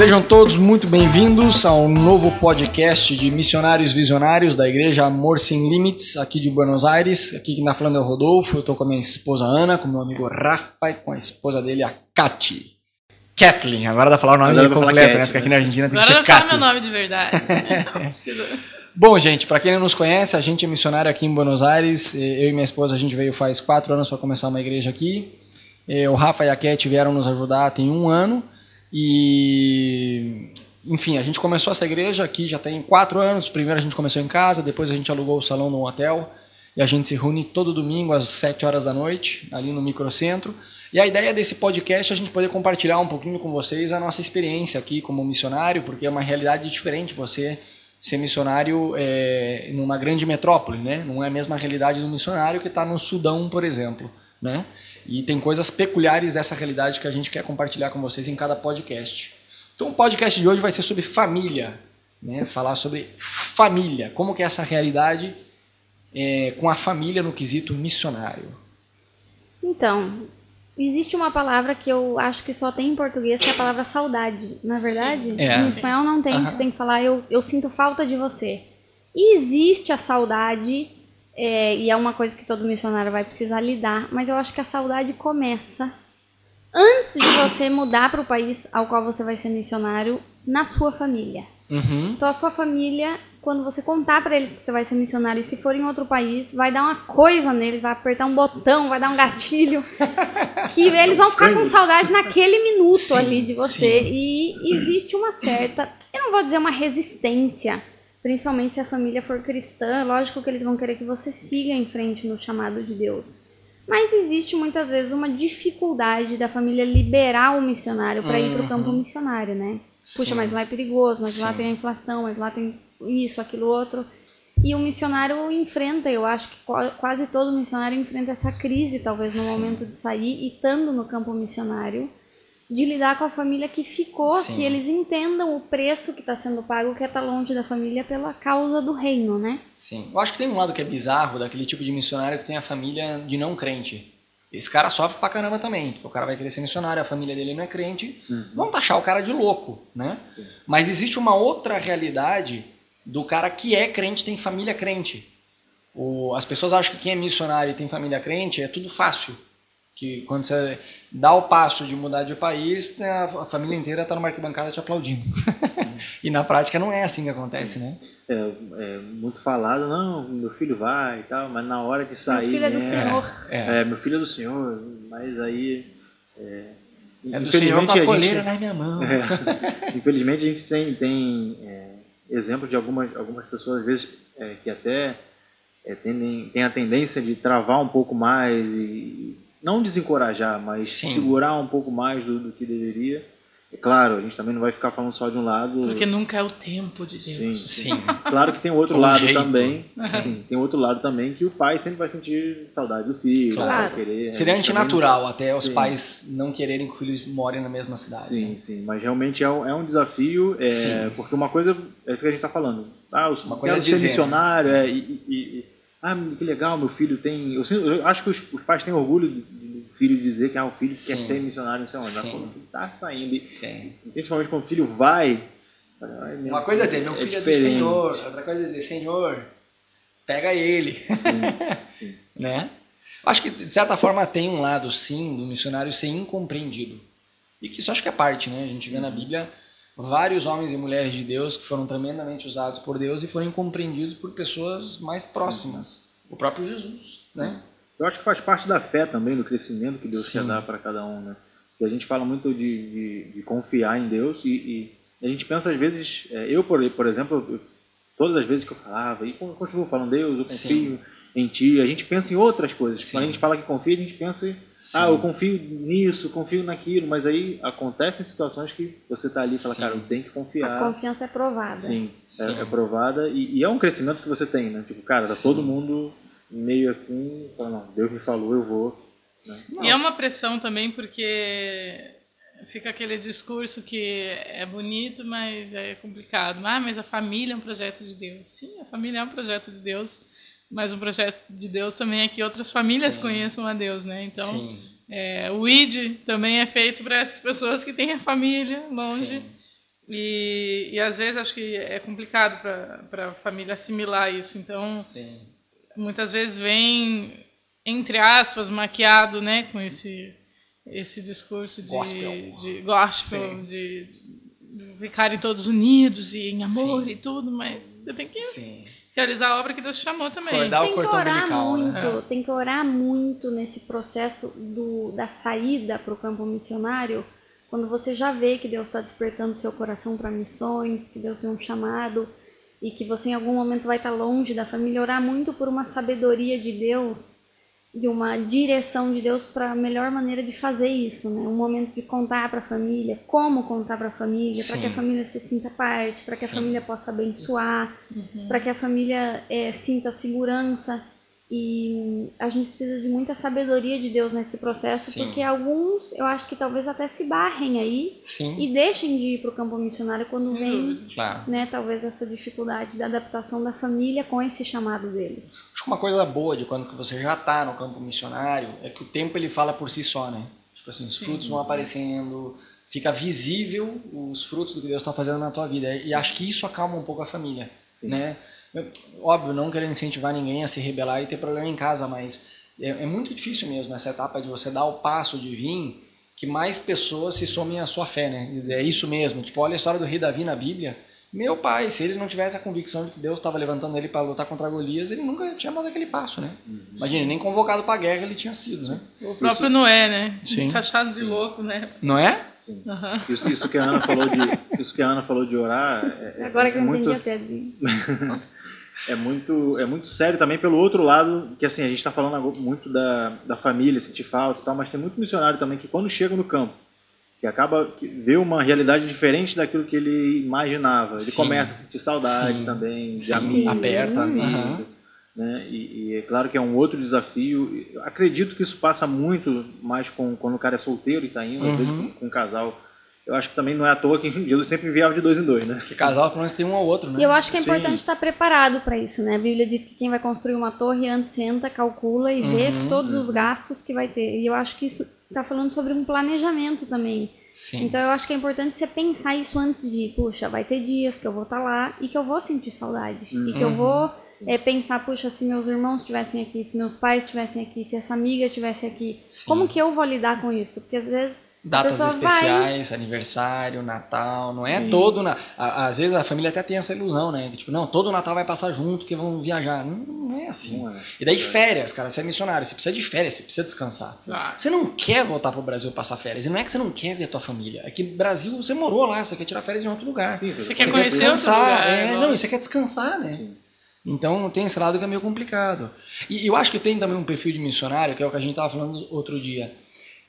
Sejam todos muito bem-vindos ao novo podcast de missionários visionários da Igreja Amor Sem Limites, aqui de Buenos Aires. Aqui quem está falando é o Rodolfo, eu estou com a minha esposa Ana, com meu amigo Rafa e com a esposa dele, a Kati. Kathleen, agora dá pra falar o nome Agora completo, falar né? Cat, Porque aqui né? na Argentina tem Agora que não ser fala meu Kathleen. nome de verdade. Não precisa- Bom, gente, para quem não nos conhece, a gente é missionário aqui em Buenos Aires. Eu e minha esposa, a gente veio faz quatro anos para começar uma igreja aqui. O Rafa e a Cat vieram nos ajudar tem um ano. E, enfim, a gente começou essa igreja aqui já tem quatro anos. Primeiro a gente começou em casa, depois a gente alugou o salão num hotel. E a gente se reúne todo domingo às sete horas da noite, ali no microcentro. E a ideia desse podcast é a gente poder compartilhar um pouquinho com vocês a nossa experiência aqui como missionário, porque é uma realidade diferente você ser missionário é, numa grande metrópole, né? Não é a mesma realidade do missionário que está no Sudão, por exemplo, né? E tem coisas peculiares dessa realidade que a gente quer compartilhar com vocês em cada podcast. Então, o podcast de hoje vai ser sobre família, né? Falar sobre família, como que é essa realidade é, com a família no quesito missionário. Então, existe uma palavra que eu acho que só tem em português, que é a palavra saudade. Na verdade, É. em espanhol não tem, Aham. você tem que falar eu, eu sinto falta de você. E existe a saudade, é, e é uma coisa que todo missionário vai precisar lidar, mas eu acho que a saudade começa antes de você mudar para o país ao qual você vai ser missionário, na sua família. Uhum. Então a sua família, quando você contar pra eles que você vai ser missionário e se for em outro país, vai dar uma coisa neles, vai apertar um botão, vai dar um gatilho, que eles vão ficar com saudade naquele minuto Sim, ali de você. sim. E existe uma certa, eu não vou dizer uma resistência, principalmente se a família for cristã, lógico que eles vão querer que você siga em frente no chamado de Deus. Mas existe muitas vezes uma dificuldade da família liberar o missionário para ir para o campo missionário, né? Puxa, Sim. mas lá é perigoso, mas lá Sim. tem a inflação, mas lá tem isso, aquilo, outro. E o missionário enfrenta, eu acho que qua- quase todo missionário enfrenta essa crise, talvez no Sim. momento de sair e estando no campo missionário, de lidar com a família que ficou, Sim. que eles entendam o preço que está sendo pago, que é estar longe da família pela causa do reino, né? Sim. Eu acho que tem um lado que é bizarro daquele tipo de missionário que tem a família de não crente. Esse cara sofre pra caramba também. Porque o cara vai querer ser missionário, a família dele não é crente. Vão taxar o cara de louco, né? Mas existe uma outra realidade do cara que é crente, tem família crente. O- as pessoas acham que quem é missionário e tem família crente é tudo fácil. Que quando você dá o passo de mudar de país, a família inteira tá numa arquibancada te aplaudindo. e na prática não é assim que acontece, né? É, é muito falado, não, meu filho vai e tal, mas na hora de sair. Meu filho é do né, Senhor. É. É, meu filho é do Senhor, mas aí. É, É do Senhor com a gente- coleira na minha mão. É, infelizmente a gente tem, tem é, exemplos de algumas, algumas pessoas, às vezes, é, que até é, tendem, tem a tendência de travar um pouco mais e não desencorajar, mas Sim. segurar um pouco mais do, do que deveria. É claro, a gente também não vai ficar falando só de um lado. Porque nunca é o tempo de Deus. Sim, Sim. Claro que tem outro Um lado jeito. também. Sim, tem outro lado também que o pai sempre vai sentir saudade do filho, Claro. vai querer. Seria a gente também- antinatural até os Sim. pais não quererem que o filho more na mesma cidade. Sim, né? sim, mas realmente é um, é um desafio, é, Sim. porque uma coisa é isso que a gente está falando. Ah, os, Uma coisa é ser dizer, missionário, é, e, e- e- ah, que legal, meu filho tem. Eu, sinto- eu acho que os, os pais têm orgulho do filho dizer que ah, o filho Sim. quer ser missionário, não sei onde. Mas Sim. quando o filho está saindo, e Sim. principalmente quando o filho vai. ai, Uma coisa é dizer, meu filho é, do diferente. Senhor, outra coisa é dizer, Senhor, pega ele. sim. né? Acho que, de certa forma, tem um lado, sim, do missionário ser incompreendido. E que isso acho que é parte, né? A gente vê na Bíblia vários homens e mulheres de Deus que foram tremendamente usados por Deus e foram incompreendidos por pessoas mais próximas. O próprio Jesus, né? Eu acho que faz parte da fé também, do crescimento que Deus Sim. quer dar para cada um, né? E a gente fala muito de, de, de confiar em Deus e, e a gente pensa às vezes, é, eu por, por exemplo, eu- todas as vezes que eu falava, e con- continuo falando, Deus, eu confio em Ti, a gente pensa em outras coisas. Sim. Quando a gente fala que confia, a gente pensa em, ah, eu confio nisso, confio naquilo, mas aí acontecem situações que você está ali e fala, Sim. cara, eu tenho que A confiar. confiança é provada. Sim, Sim. É, é provada e, e é um crescimento que você tem, né? Tipo, cara, tá todo mundo meio assim, fala, não, Deus me falou, eu vou. né? E é uma pressão também porque fica aquele discurso que é bonito, mas é complicado. Ah, mas a família é um projeto de Deus. Sim, a família é um projeto de Deus, mas um projeto de Deus também é que outras famílias Sim. conheçam a Deus, né? Então, Sim. é, o ID também é feito para essas pessoas que têm a família longe. E, e às vezes acho que é complicado para a família assimilar isso. Então, Sim. muitas vezes vem, entre aspas, maquiado né, com esse, esse discurso de Gospel. de, gospel, de, de ficarem todos unidos e em amor Sim. e tudo, mas você tem que Sim. Realizar a obra que Deus te chamou também. Acordar tem que orar né? muito, tem que orar muito nesse processo do, da saída para o campo missionário, quando você já vê que Deus está despertando seu coração para missões, que Deus tem um chamado e que você em algum momento vai estar longe da família, orar muito por uma sabedoria de Deus e uma direção de Deus para a melhor maneira de fazer isso, né? Um momento de contar para a família, como contar para a família, para que a família se sinta parte, para que a Sim. família possa abençoar, para que a família eh, sinta segurança. E a gente precisa de muita sabedoria de Deus nesse processo, Sim. porque alguns, eu acho que talvez até se barrem aí Sim. e deixem de ir para o campo missionário quando Sem vem. Claro. né, talvez essa dificuldade da adaptação da família com esse chamado deles. Acho que uma coisa boa de quando que você já está no campo missionário é que o tempo ele fala por si só, né? Tipo assim, os Sim. frutos vão aparecendo, fica visível os frutos do que Deus está fazendo na tua vida. E acho que isso acalma um pouco a família, Sim. né? Óbvio, não querendo incentivar ninguém a se rebelar e ter problema em casa, mas é, é muito difícil mesmo essa etapa de você dar o passo de vir que mais pessoas se somem à sua fé, né? É isso mesmo. Tipo, olha a história do rei Davi na Bíblia. Meu pai, se ele não tivesse a convicção de que Deus estava levantando ele para lutar contra Golias, ele nunca tinha dado aquele passo, né? Imagina, nem convocado para guerra ele tinha sido, né? O próprio Noé, né? Sim. Taxado de louco, né? Não é? Aham. Isso, isso que a Ana falou de, isso que a Ana falou de orar é, é- Agora que é eu muito, entendi a piadinha. é muito, é muito sério também pelo outro lado, que assim, a gente está falando muito da, da família, sentir falta e tal, mas tem muito missionário também que quando chega no campo, que acaba que vê uma realidade diferente daquilo que ele imaginava. Ele Sim. começa a sentir saudade Sim. também de Sim, amigos, aperta. amigo, Aham. né? E, e é claro que é um outro desafio. Eu acredito que isso passa muito mais com quando o cara é solteiro e está indo, às vezes Uhum. com, com um casal. Eu acho que também não é à toa que Jesus sempre enviava de dois em dois, né? Que casal pelo menos tem um ao outro, né? E eu acho que é Sim. importante estar preparado para isso, né? A Bíblia diz que quem vai construir uma torre antes senta, calcula e vê Uhum, todos os gastos que vai ter. E eu acho que isso está falando sobre um planejamento também. Sim. Então eu acho que é importante você pensar isso antes de, puxa, vai ter dias que eu vou estar lá e que eu vou sentir saudade. E que eu vou é, pensar, puxa, se meus irmãos estivessem aqui, se meus pais estivessem aqui, se essa amiga estivesse aqui, Sim. como que eu vou lidar com isso? Porque às vezes Datas pessoa vai especiais, aniversário, Natal, não é todo na... Às vezes a família até tem essa ilusão, né? Tipo, não, todo Natal vai passar junto, que vão viajar. Não, não é assim. Não é. E daí férias, cara, você é missionário, você precisa de férias, você precisa descansar. Claro. Você não quer voltar pro Brasil passar férias, e não é que você não quer ver a tua família, é que no Brasil você morou lá, você quer tirar férias em outro lugar. Sim, Você Você quer quer conhecer outro descansar, lugar, é, lógico. não, e você quer descansar, né? Sim. Então tem esse lado que é meio complicado. E eu acho que tem também um perfil de missionário, que é o que a gente estava falando outro dia,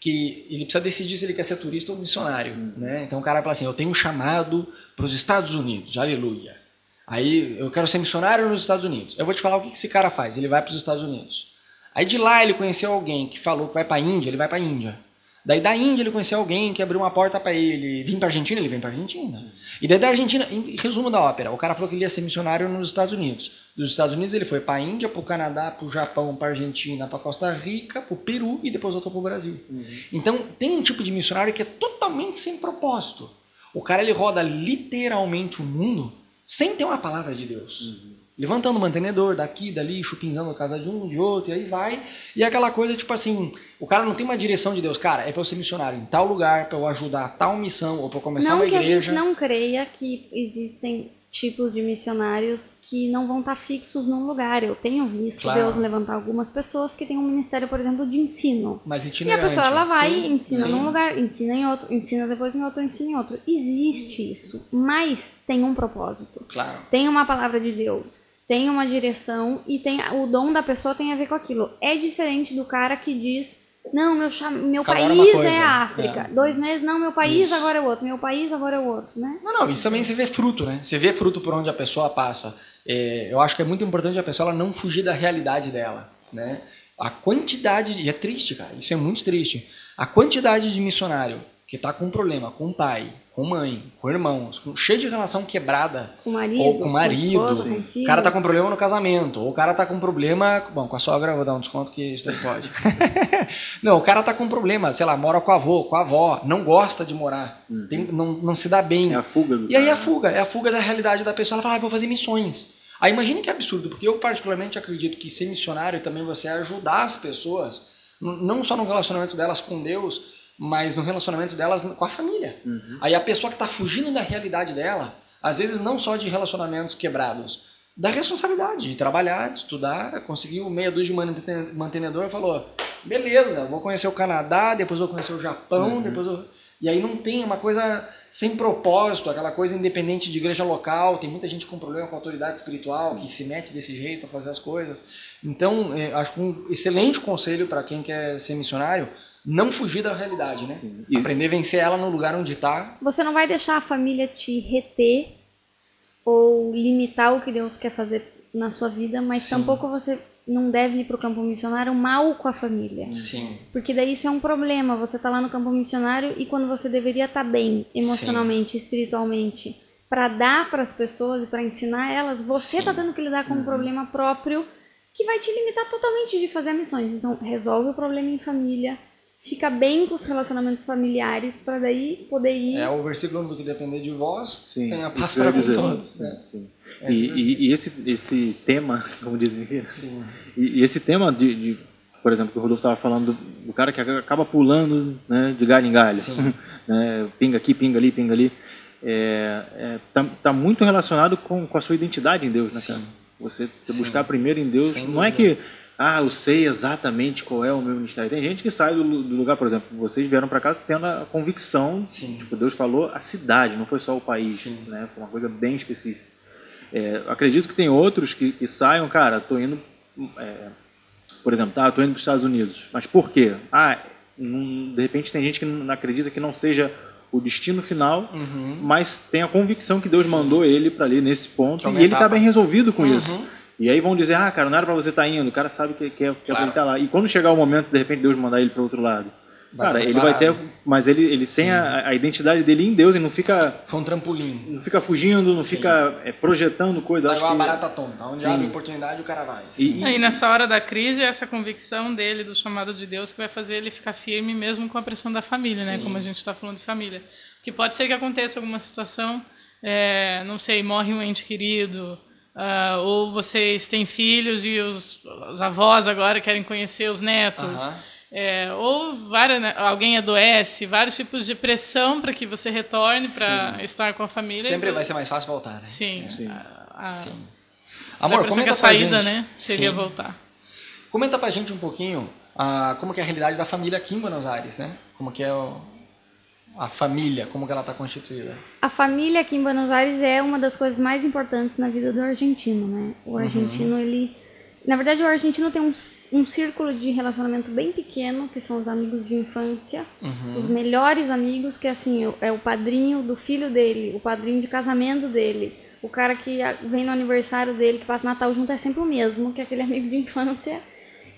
que ele precisa decidir se ele quer ser turista ou missionário. Né? Então o cara fala assim: eu tenho um chamado para os Estados Unidos, aleluia. Aí eu quero ser missionário nos Estados Unidos. Eu vou te falar o que esse cara faz: ele vai para os Estados Unidos. Aí de lá ele conheceu alguém que falou que vai para a Índia, ele vai para a Índia. Daí da Índia ele conheceu alguém que abriu uma porta para ele vir para Argentina, ele vem para Argentina. E daí da Argentina, em resumo da ópera, o cara falou que ele ia ser missionário nos Estados Unidos. Dos Estados Unidos ele foi para a Índia, para o Canadá, para o Japão, para a Argentina, para Costa Rica, para o Peru e depois voltou para o Brasil. Então tem um tipo de missionário que é totalmente sem propósito. O cara ele roda literalmente o mundo sem ter uma palavra de Deus. Levantando o mantenedor daqui, dali, chupinzando a casa de um, de outro, e aí vai. E aquela coisa, tipo assim, o cara não tem uma direção de Deus. Cara, é pra eu ser missionário em tal lugar, pra eu ajudar tal missão, ou pra eu começar Não uma que a igreja. gente não creia que existem tipos de missionários que não vão estar fixos num lugar. Eu tenho visto Claro. Deus levantar algumas pessoas que têm um ministério, por exemplo, de ensino. Mas E a pessoa ela vai, Sim, ensina sim. num lugar, ensina em outro, ensina depois em outro, ensina em outro. Existe isso, mas tem um propósito. Claro. Tem uma palavra de Deus, tem uma direção e tem o dom da pessoa tem a ver com aquilo. É diferente do cara que diz não, meu, cham- meu Cada país é a África. é. Dois meses, não, meu país Isso. agora é o outro. Meu país agora é o outro, né? Não, não, isso também você vê fruto, né? Você vê fruto por onde a pessoa passa. É, eu acho que é muito importante a pessoa não fugir da realidade dela, né? A quantidade, e é triste, cara, isso é muito triste. A quantidade de missionário que está com um problema com o pai, com mãe, com irmãos, com, cheio de relação quebrada, Com o marido, ou com o marido, esposa, com o cara tá com problema no casamento, ou o cara tá com problema, bom, com a sogra eu vou dar um desconto que isso pode. não, o cara tá com problema, sei lá, mora com o avô, com a avó, não gosta de morar, tem- não, não se dá bem. É a fuga do E aí a cara. fuga, é a fuga da realidade da pessoa. Ela fala, ah, vou fazer missões. Aí imagine que absurdo, porque eu particularmente acredito que ser missionário também você é ajudar as pessoas, não só no relacionamento delas com Deus, mas no relacionamento delas com a família. Uhum. Aí a pessoa que está fugindo da realidade dela, às vezes não só de relacionamentos quebrados, da responsabilidade de trabalhar, de estudar, conseguiu meia dúzia de mantene- mantenedor e falou, beleza, vou conhecer o Canadá, depois vou conhecer o Japão, Uhum. depois eu... E aí não tem uma coisa sem propósito, aquela coisa independente de igreja local, tem muita gente com problema com autoridade espiritual, que se mete desse jeito a fazer as coisas. Então, é, acho que um excelente conselho para quem quer ser missionário, não fugir da realidade, né? Sim. E- Aprender a vencer ela no lugar onde está. Você não vai deixar a família te reter ou limitar o que Deus quer fazer na sua vida, mas Sim. tampouco você não deve ir para o campo missionário mal com a família. Sim. Porque daí isso é um problema. Você tá lá no campo missionário e quando você deveria estar bem emocionalmente, espiritualmente, para dar para as pessoas e para ensinar elas, você Sim. tá tendo que lidar com um problema próprio que vai te limitar totalmente de fazer missões. Então, resolve o problema em família, fica bem com os relacionamentos familiares para daí poder ir. É o versículo do que depender de vós, Sim, tenha isso paz para dizer. todos. né? Sim. É, E, esse e- e esse, esse tema, como dizem e, e esse tema de, de, por exemplo, que o Rodolfo estava falando, do, do cara que acaba pulando né, de galho em galho, né, pinga aqui, pinga ali, pinga ali, é, é, tá, tá muito relacionado com, com a sua identidade em Deus, né? Você, você buscar primeiro em Deus, Sem não é dúvida. que, ah, eu sei exatamente qual é o meu ministério. Tem gente que sai do, do lugar, por exemplo, vocês vieram para cá tendo a convicção Sim. Tipo, Deus falou a cidade, não foi só o país, Sim. né? Foi uma coisa bem específica. É, acredito que tem outros que, que saiam, cara, tô indo, é, por exemplo, tá, tô indo para os Estados Unidos, mas por quê? Ah, não- de repente tem gente que não acredita que não seja o destino final, Uhum. mas tem a convicção que Deus Sim. mandou ele para ali nesse ponto é e ele está bem resolvido com Uhum. isso. E aí vão dizer, ah, cara, não era para você estar indo, o cara sabe que quer, quer Claro. ele tá lá. E quando chegar o momento, de repente, Deus mandar ele para outro lado. Vai cara, estar ele vai ter, mas ele, ele Sim. tem a, a identidade dele em Deus e não fica Foi um trampolim. não fica fugindo, não Sim. fica é, projetando coisa. Vai Acho uma que- barata tonta. Onde Sim. abre oportunidade, o cara vai. E- Aí nessa hora da crise, é essa convicção dele do chamado de Deus que vai fazer ele ficar firme mesmo com a pressão da família, né? Como a gente está falando de família. Que pode ser que aconteça alguma situação, é, não sei, morre um ente querido, ah, ou vocês têm filhos e os, os avós agora querem conhecer os netos. Aham. É, ou várias, né, alguém adoece, vários tipos de pressão para que você retorne para estar com a família. Sempre E- vai ser mais fácil voltar, né? Sim. Sim. A, a, Sim. dá a Amor, impressão que comenta a pra saída, gente. né? Seria Sim. voltar. Comenta pra gente um pouquinho ah, como que é a realidade da família aqui em Buenos Aires, né? Como que é o- a família, como que ela está constituída. A família aqui em Buenos Aires é uma das coisas mais importantes na vida do argentino, né? O argentino, ele... Na verdade, o argentino tem um, um círculo de relacionamento bem pequeno, que são os amigos de infância. Uhum. Os melhores amigos, que assim, é o padrinho do filho dele, o padrinho de casamento dele. O cara que vem no aniversário dele, que passa Natal junto, é sempre o mesmo, que é aquele amigo de infância.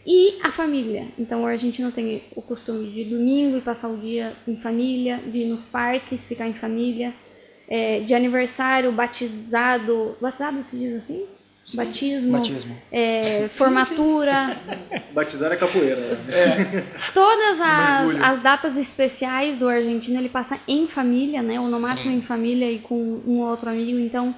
E a família. Então o argentino tem o costume de domingo ir passar o dia em família, de ir nos parques, ficar em família. É, de aniversário, batizado. Batizado se diz assim? Sim, Batismo. Batismo. é, formatura. Batizar é capoeira. né? Todas as, as datas especiais do argentino ele passa em família, né? Ou no Sim. máximo em família e com um ou outro amigo. Então,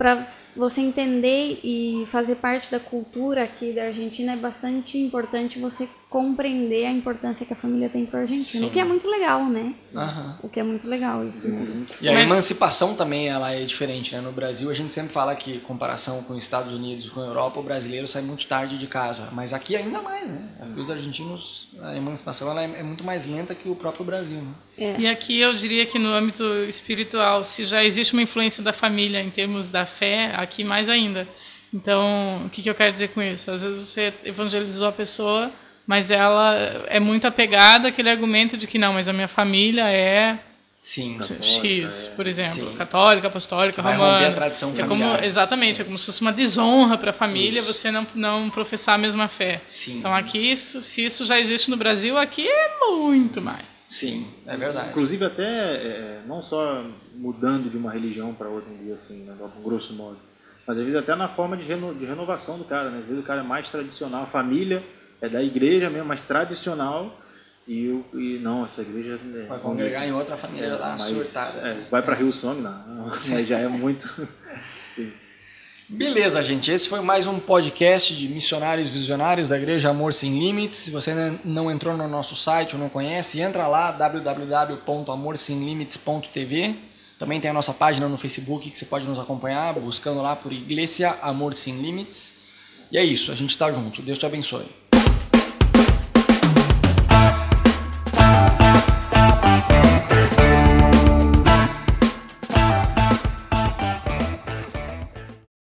para você entender e fazer parte da cultura aqui da Argentina, é bastante importante você compreender a importância que a família tem para o argentino. Sim. O que é muito legal, né? Aham. O que é muito legal isso. Né? E a Mas- emancipação também ela é diferente, né? No Brasil a gente sempre fala que, em comparação com os Estados Unidos e com a Europa, o brasileiro sai muito tarde de casa. Mas aqui ainda mais, né? Aqui os argentinos, a emancipação ela é é muito mais lenta que o próprio Brasil, né? É. E aqui eu diria que no âmbito espiritual, se já existe uma influência da família em termos da fé, aqui mais ainda. Então, o que, que eu quero dizer com isso? Às vezes você evangelizou a pessoa, mas ela é muito apegada àquele argumento de que não, mas a minha família é Sim. Católica, X, é. por exemplo, Sim. católica, apostólica, Vai romana. a tradição é como, familiar. exatamente, é como se fosse uma desonra para a família Isso. você não, não professar a mesma fé. Sim. Então aqui, isso- se isso já existe no Brasil, aqui é muito mais. Sim, é verdade. Inclusive até é, não só mudando de uma religião para outra, um dia assim, né, grosso modo, mas às vezes até na forma de, reno, de renovação do cara, né? Às vezes o cara é mais tradicional, a família é da igreja mesmo, mais tradicional, e, eu, e não, essa igreja... É, vai congregar em outra família é, lá, surtada. É, vai para Rio Song, não, mas já é muito... Beleza, gente. Esse foi mais um podcast de missionários visionários da Igreja Amor Sem Limites. Se você não entrou no nosso site ou não conhece, entra lá www.amorsemlimites.tv. Também tem a nossa página no Facebook que você pode nos acompanhar buscando lá por Igreja Amor Sem Limites. E é isso, a gente está junto. Deus te abençoe.